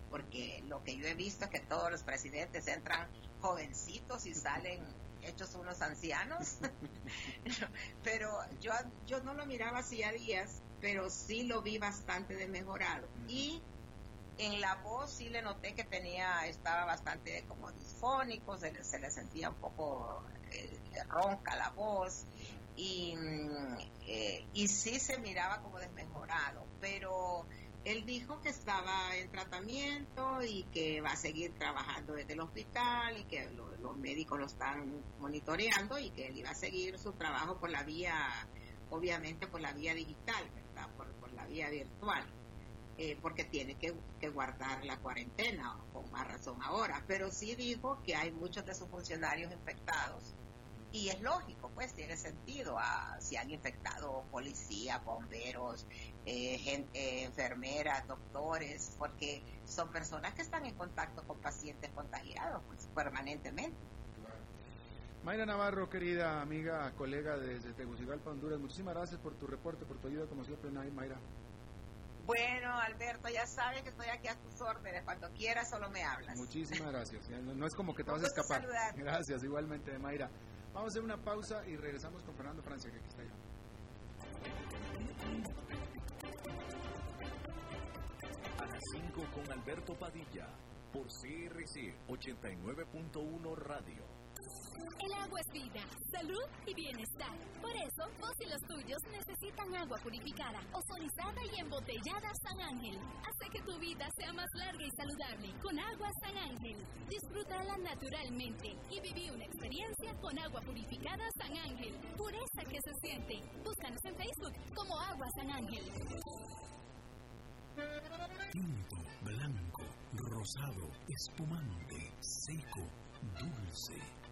porque lo que yo he visto es que todos los presidentes entran jovencitos y salen hechos unos ancianos. [laughs] pero yo, yo no lo miraba así a días, pero sí lo vi bastante desmejorado. Y en la voz sí le noté que tenía, estaba bastante como disfónico, se le, se le sentía un poco eh, ronca la voz y, eh, y sí se miraba como desmejorado, pero él dijo que estaba en tratamiento y que va a seguir trabajando desde el hospital y que los médicos lo están monitoreando y que él iba a seguir su trabajo por la vía, obviamente por la vía digital, ¿verdad? Por, la vía virtual. Eh, porque tiene que, que, guardar la cuarentena, con más razón ahora, pero sí dijo que hay muchos de sus funcionarios infectados y es lógico, pues tiene sentido. a si han infectado policías, bomberos, eh, gente, enfermeras, doctores, porque son personas que están en contacto con pacientes contagiados pues, permanentemente. Mayra Navarro, querida amiga, colega desde Tegucigalpa, Honduras, muchísimas gracias por tu reporte, por tu ayuda, como siempre, Mayra. Bueno, Alberto, ya sabes que estoy aquí a tus órdenes. Cuando quieras, solo me hablas. Muchísimas gracias. No es como que te vas a escapar. Gracias, igualmente, Mayra. Vamos a hacer una pausa y regresamos con Fernando Francia, que aquí está ya. A las 5 con Alberto Padilla, por CRC 89.1 Radio. El agua es vida, salud y bienestar. Por eso, vos y los tuyos necesitan agua purificada, ozonizada y embotellada San Ángel. Hace que tu vida sea más larga y saludable con agua San Ángel. Disfrútala naturalmente y viví una experiencia con agua purificada San Ángel. Pureza que se siente. Búscanos en Facebook como Agua San Ángel. Tinto, blanco, rosado, espumante, seco, dulce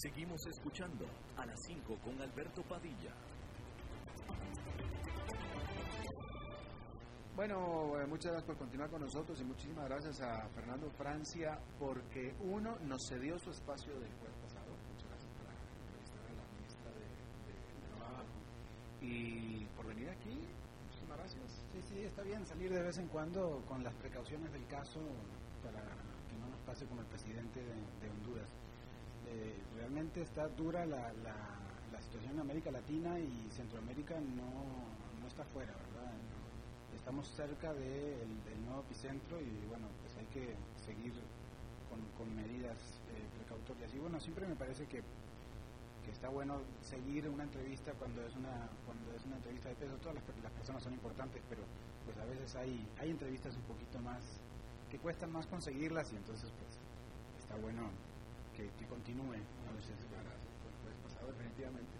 Seguimos escuchando a las 5 con Alberto Padilla. Bueno, eh, muchas gracias por continuar con nosotros y muchísimas gracias a Fernando Francia porque uno nos cedió su espacio del jueves pasado. Muchas gracias por la entrevista de la ministra de, Trabajo y por venir aquí. Muchísimas gracias. Sí, sí, está bien salir de vez en cuando con las precauciones del caso para que no nos pase como el presidente de Honduras. Eh, realmente está dura la, la, situación en América Latina y Centroamérica no, no está fuera, ¿verdad? Estamos cerca del nuevo epicentro y bueno, pues hay que seguir con, medidas eh, precautorias. Y bueno, siempre me parece que, que, está bueno seguir una entrevista cuando es una cuando es una entrevista de peso. Todas las, las personas son importantes, pero pues a veces hay, hay entrevistas un poquito más que cuestan más conseguirlas y entonces pues está bueno que, continúe a veces jueves pasado, definitivamente.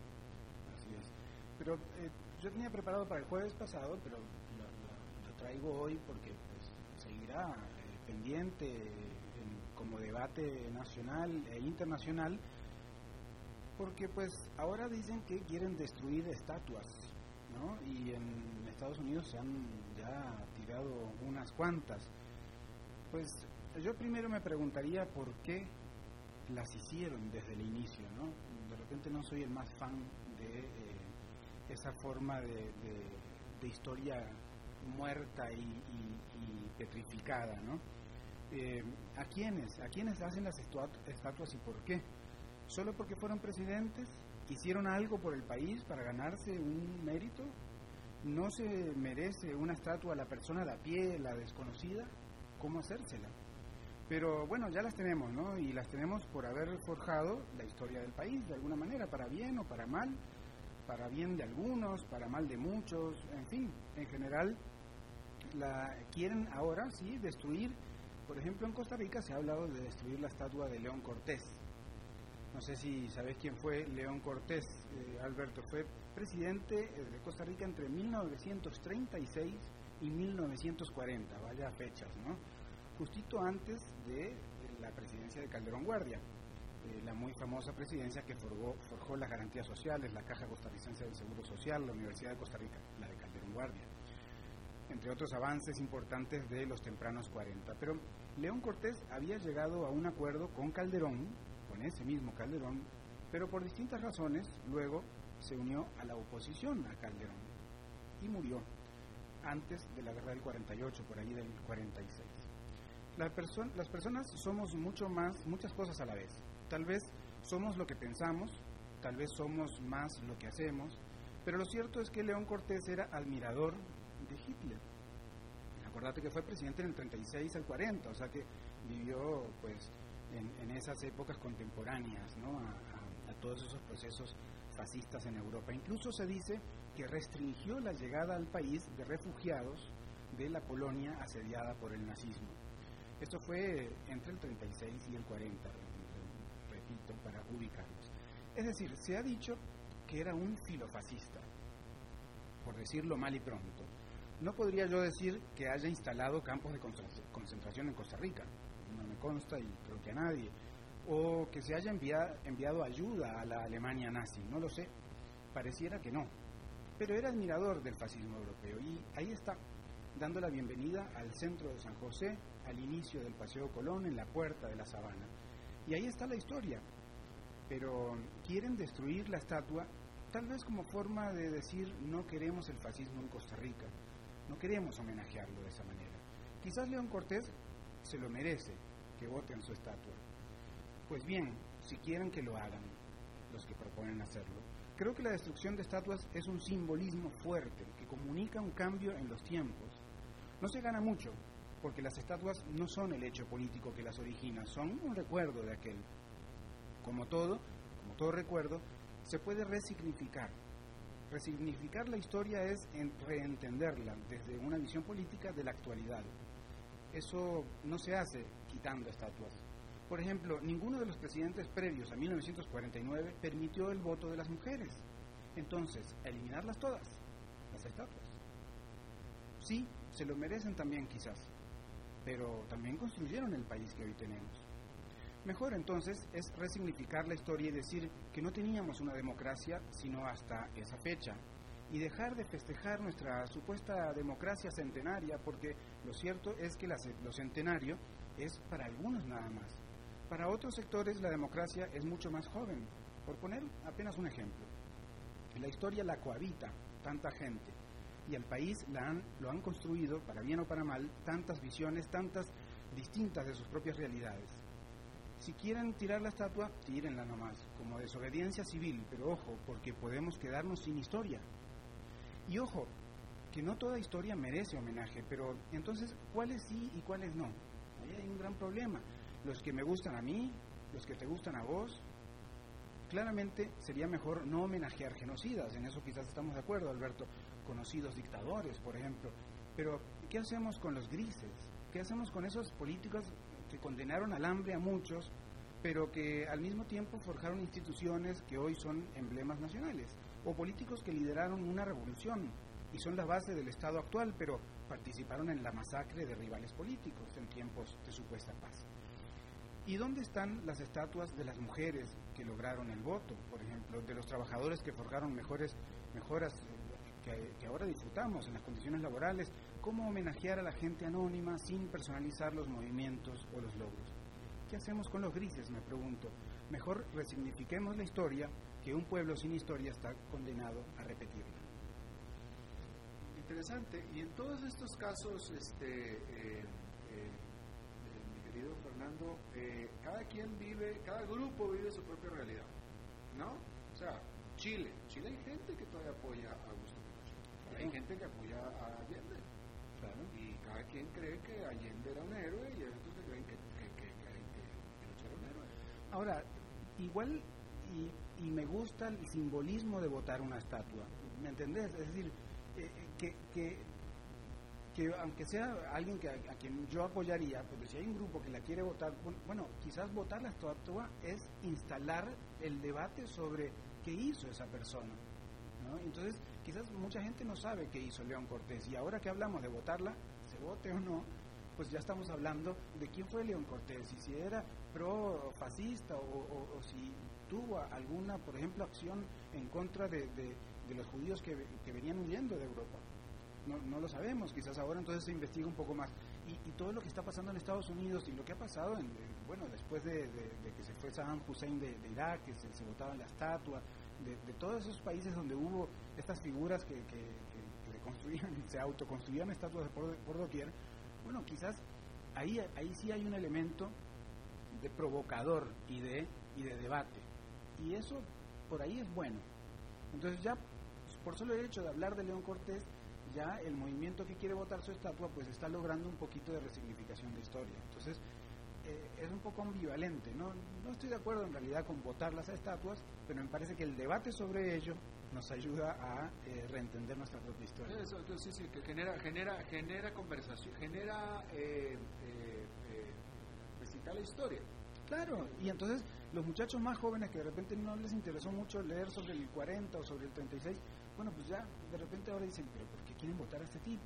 Así es. Pero eh, yo tenía preparado para el jueves pasado, pero lo, traigo hoy porque pues, seguirá eh, pendiente como debate nacional e internacional, porque pues ahora dicen que quieren destruir estatuas, ¿no? Y en Estados Unidos se han ya tirado unas cuantas. Pues yo primero me preguntaría por qué las hicieron desde el inicio, ¿no? De repente no soy el más fan de eh, esa forma de, historia muerta y, petrificada, ¿no? Eh, ¿A quiénes? ¿A quiénes hacen las estatuas y por qué? ¿Solo porque fueron presidentes? ¿Hicieron algo por el país para ganarse un mérito? ¿No se merece una estatua a la persona de a pie, la desconocida? ¿Cómo hacérsela? Pero bueno, ya las tenemos, ¿no? Y las tenemos por haber forjado la historia del país, de alguna manera, para bien o para mal, para bien de algunos, para mal de muchos, en fin, en general, la quieren ahora, sí, destruir. Por ejemplo, en Costa Rica se ha hablado de destruir la estatua de León Cortés. No sé si sabes quién fue León Cortés, eh, Alberto. Fue presidente eh, de Costa Rica entre 1936 y 1940, vaya fechas, ¿no? Justito antes de la presidencia de Calderón Guardia, eh, la muy famosa presidencia que forjó, forjó las garantías sociales, la Caja Costarricense del Seguro Social, la Universidad de Costa Rica, la de Calderón Guardia, entre otros avances importantes de los tempranos 40. Pero León Cortés había llegado a un acuerdo con Calderón, con ese mismo Calderón, pero por distintas razones luego se unió a la oposición a Calderón y murió antes de la guerra del 48, por ahí del 46 las personas somos mucho más, muchas cosas a la vez. Tal vez somos lo que pensamos, tal vez somos más lo que hacemos, pero lo cierto es que León Cortés era admirador de Hitler. Acordate que fue presidente en el 36 al 40, o sea que vivió pues en, esas épocas contemporáneas ¿no? a todos esos procesos fascistas en Europa. Incluso se dice que restringió la llegada al país de refugiados de la Polonia asediada por el nazismo. Esto fue entre el 36 y el 40, repito, para ubicarlos. Es decir, se ha dicho que era un filofascista, por decirlo mal y pronto. No podría yo decir que haya instalado campos de concentración en Costa Rica, no me consta y creo que a nadie, o que se haya enviado, enviado ayuda a la Alemania nazi, no lo sé, pareciera que no, pero era admirador del fascismo europeo y ahí está, dando la bienvenida al centro de San José, al inicio del Paseo Colón, en la puerta de la sabana. Y ahí está la historia. Pero quieren destruir la estatua, tal vez como forma de decir no queremos el fascismo en Costa Rica, no queremos homenajearlo de esa manera. Quizás León Cortés se lo merece que voten su estatua. Pues bien, si quieren que lo hagan, los que proponen hacerlo, creo que la destrucción de estatuas es un simbolismo fuerte que comunica un cambio en los tiempos. No se gana mucho, porque las estatuas no son el hecho político que las origina, son un recuerdo de aquel. Como todo, como todo recuerdo, se puede resignificar. Resignificar la historia es reentenderla desde una visión política de la actualidad. Eso no se hace quitando estatuas. Por ejemplo, ninguno de los presidentes previos a 1949 permitió el voto de las mujeres. Entonces, eliminarlas todas, las estatuas. Sí, se lo merecen también quizás, pero también construyeron el país que hoy tenemos. Mejor entonces es resignificar la historia y decir que no teníamos una democracia sino hasta esa fecha y dejar de festejar nuestra supuesta democracia centenaria porque lo cierto es que lo centenario es para algunos nada más. Para otros sectores la democracia es mucho más joven. Por poner apenas un ejemplo, la historia la cohabita tanta gente y al país la han, lo han construido, para bien o para mal, tantas visiones, tantas distintas de sus propias realidades. Si quieren tirar la estatua, tírenla nomás, como desobediencia civil, pero ojo, porque podemos quedarnos sin historia. Y ojo, que no toda historia merece homenaje, pero entonces, ¿cuáles sí y cuáles no? Ahí hay un gran problema. Los que me gustan a mí, los que te gustan a vos, claramente sería mejor no homenajear genocidas, en eso quizás estamos de acuerdo, Alberto, conocidos dictadores, por ejemplo. Pero, ¿qué hacemos con los grises? ¿Qué hacemos con esos políticos que condenaron al hambre a muchos, pero que al mismo tiempo forjaron instituciones que hoy son emblemas nacionales? O políticos que lideraron una revolución y son la base del Estado actual, pero participaron en la masacre de rivales políticos en tiempos de supuesta paz. ¿Y dónde están las estatuas de las mujeres que lograron el voto, por ejemplo, de los trabajadores que forjaron mejores, mejoras que, ahora disfrutamos en las condiciones laborales, cómo homenajear a la gente anónima sin personalizar los movimientos o los logros. ¿qué hacemos con los grises? Me pregunto. Mejor resignifiquemos la historia, que un pueblo sin historia está condenado a repetirla. Interesante. Y en todos estos casos, este, eh, eh, mi querido Fernando, eh, cada quien vive, cada grupo vive su propia realidad, ¿no? O sea, Chile, Chile hay gente que todavía apoya a Augusto Hay gente que apoya a Allende, Claro. y cada quien cree que Allende era un héroe y otros que creen que, que, que, que, Pinochet era un héroe. Ahora, igual, y, y me gusta el simbolismo de votar una estatua, ¿me entendés? Es decir, eh, que, que, que aunque sea alguien que, a, a quien yo apoyaría, pero si hay un grupo que la quiere votar, bu- bueno, quizás votar la estatua es instalar el debate sobre qué hizo esa persona. ¿no? Entonces, quizás mucha gente no sabe qué hizo León Cortés y ahora que hablamos de votarla, se vote o no, pues ya estamos hablando de quién fue León Cortés y si era pro fascista o, o- o si tuvo alguna, por ejemplo, acción en contra de, los judíos que, venían huyendo de Europa. No, no lo sabemos, quizás ahora entonces se investiga un poco más. Y, todo lo que está pasando en Estados Unidos y lo que ha pasado, en, en- bueno, después de, que se fue Saddam Hussein de, Irak, que se, se votaba la estatua, de, todos esos países donde hubo estas figuras que, que, que- que construían, se autoconstruían estatuas por, por doquier, bueno, quizás ahí, ahí sí hay un elemento de provocador y de, y de debate. Y eso por ahí es bueno. Entonces ya, por solo el hecho de hablar de León Cortés, ya el movimiento que quiere votar su estatua pues está logrando un poquito de resignificación de historia. Entonces eh, es un poco ambivalente. ¿no? no estoy de acuerdo en realidad con votar las estatuas, pero me parece que el debate sobre ello nos ayuda a eh, reentender nuestra propia historia. Eso, entonces, sí, sí, que genera, genera, genera conversación, genera, eh, eh, eh, recitar la historia. Claro, y entonces los muchachos más jóvenes que de repente no les interesó mucho leer sobre el 40 o sobre el 36, bueno, pues ya de repente ahora dicen, pero ¿por qué quieren votar a este tipo?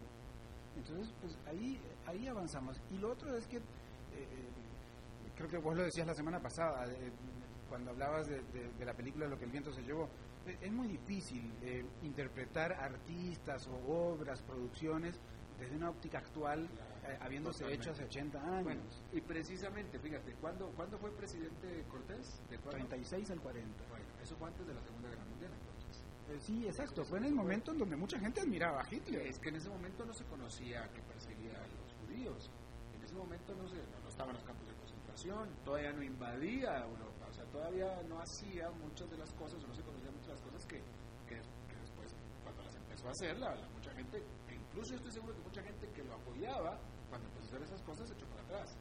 Entonces, pues ahí, ahí avanzamos. Y lo otro es que, eh, creo que vos lo decías la semana pasada, eh, cuando hablabas de, de- de la película Lo que el viento se llevó, eh, es muy difícil eh, interpretar artistas o obras, producciones, desde una óptica actual, eh, habiéndose Totalmente. hecho hace 80 años. Bueno, y precisamente, fíjate, ¿cuándo, ¿cuándo fue presidente Cortés? ¿De cuándo? 36 al 40. Bueno, eso fue antes de la Segunda Guerra Mundial, entonces. Eh, sí, exacto. Fue en el momento en donde mucha gente admiraba a Hitler. Es que en ese momento no se conocía que perseguía a los judíos. En ese momento no, se, no, no estaban los campos de todavía no invadía Europa, o sea, todavía no hacía muchas de las cosas, o no se conocían muchas de las cosas que, que, después, cuando las empezó a hacer, la, la mucha gente, e incluso estoy seguro que mucha gente que lo apoyaba, cuando empezó a hacer esas cosas, se echó para atrás.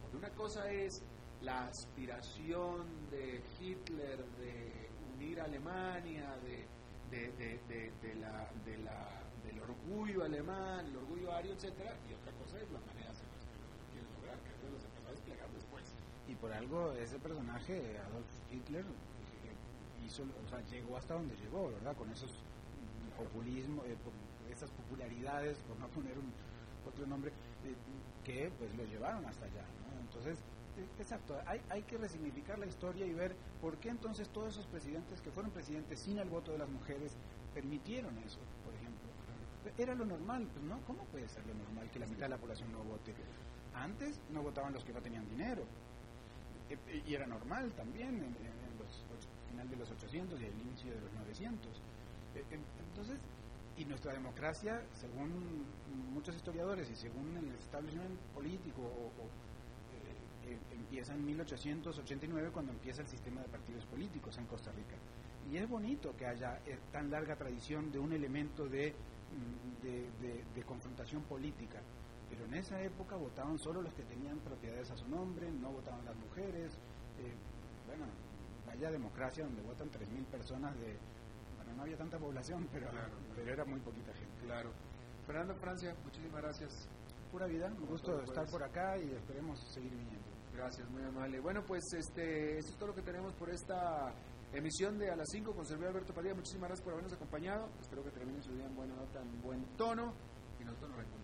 Porque una cosa es la aspiración de Hitler de unir a Alemania, de, de, de, de, la, de la, del orgullo alemán, el orgullo ario, etcétera, y otra cosa es las maneras en las que lo quieren lograr, que eso los empezó a desplegar después. Y por algo ese personaje, Adolf Hitler, hizo, llegó hasta donde llegó, ¿verdad? Con esos populismo, eh, esas popularidades, por no poner un otro nombre, eh, que pues lo llevaron hasta allá, ¿no? Entonces, eh, exacto, hay, hay que resignificar la historia y ver por qué entonces todos esos presidentes que fueron presidentes sin el voto de las mujeres permitieron eso, por ejemplo. Era lo normal, pues no, ¿cómo puede ser lo normal que la mitad de la población no vote? Antes no votaban los que no tenían dinero. Y era normal también en, en- los final de los 800 y el inicio de los 900. Eh, en- Entonces, y nuestra democracia, según muchos historiadores y según el establishment político, o- o, eh, eh, empieza en 1889 cuando empieza el sistema de partidos políticos en Costa Rica. Y es bonito que haya eh, tan larga tradición de un elemento de, mm, de confrontación política. Pero en esa época votaban solo los que tenían propiedades a su nombre, no votaban las mujeres. eh, bueno, vaya democracia donde votan 3.000 personas de... Bueno, no había tanta población, [laughs] pero, Claro. pero era muy poquita gente. Claro. Fernando Francia, muchísimas gracias. Pura vida, un gusto estar por acá y esperemos seguir viniendo. Gracias, muy amable. Bueno, pues este, esto es todo lo que tenemos por esta emisión de A las 5 con servidor Alberto Padilla. Muchísimas gracias por habernos acompañado. Espero que terminen su día en buena nota, en buen tono. Y nosotros nos reencontramos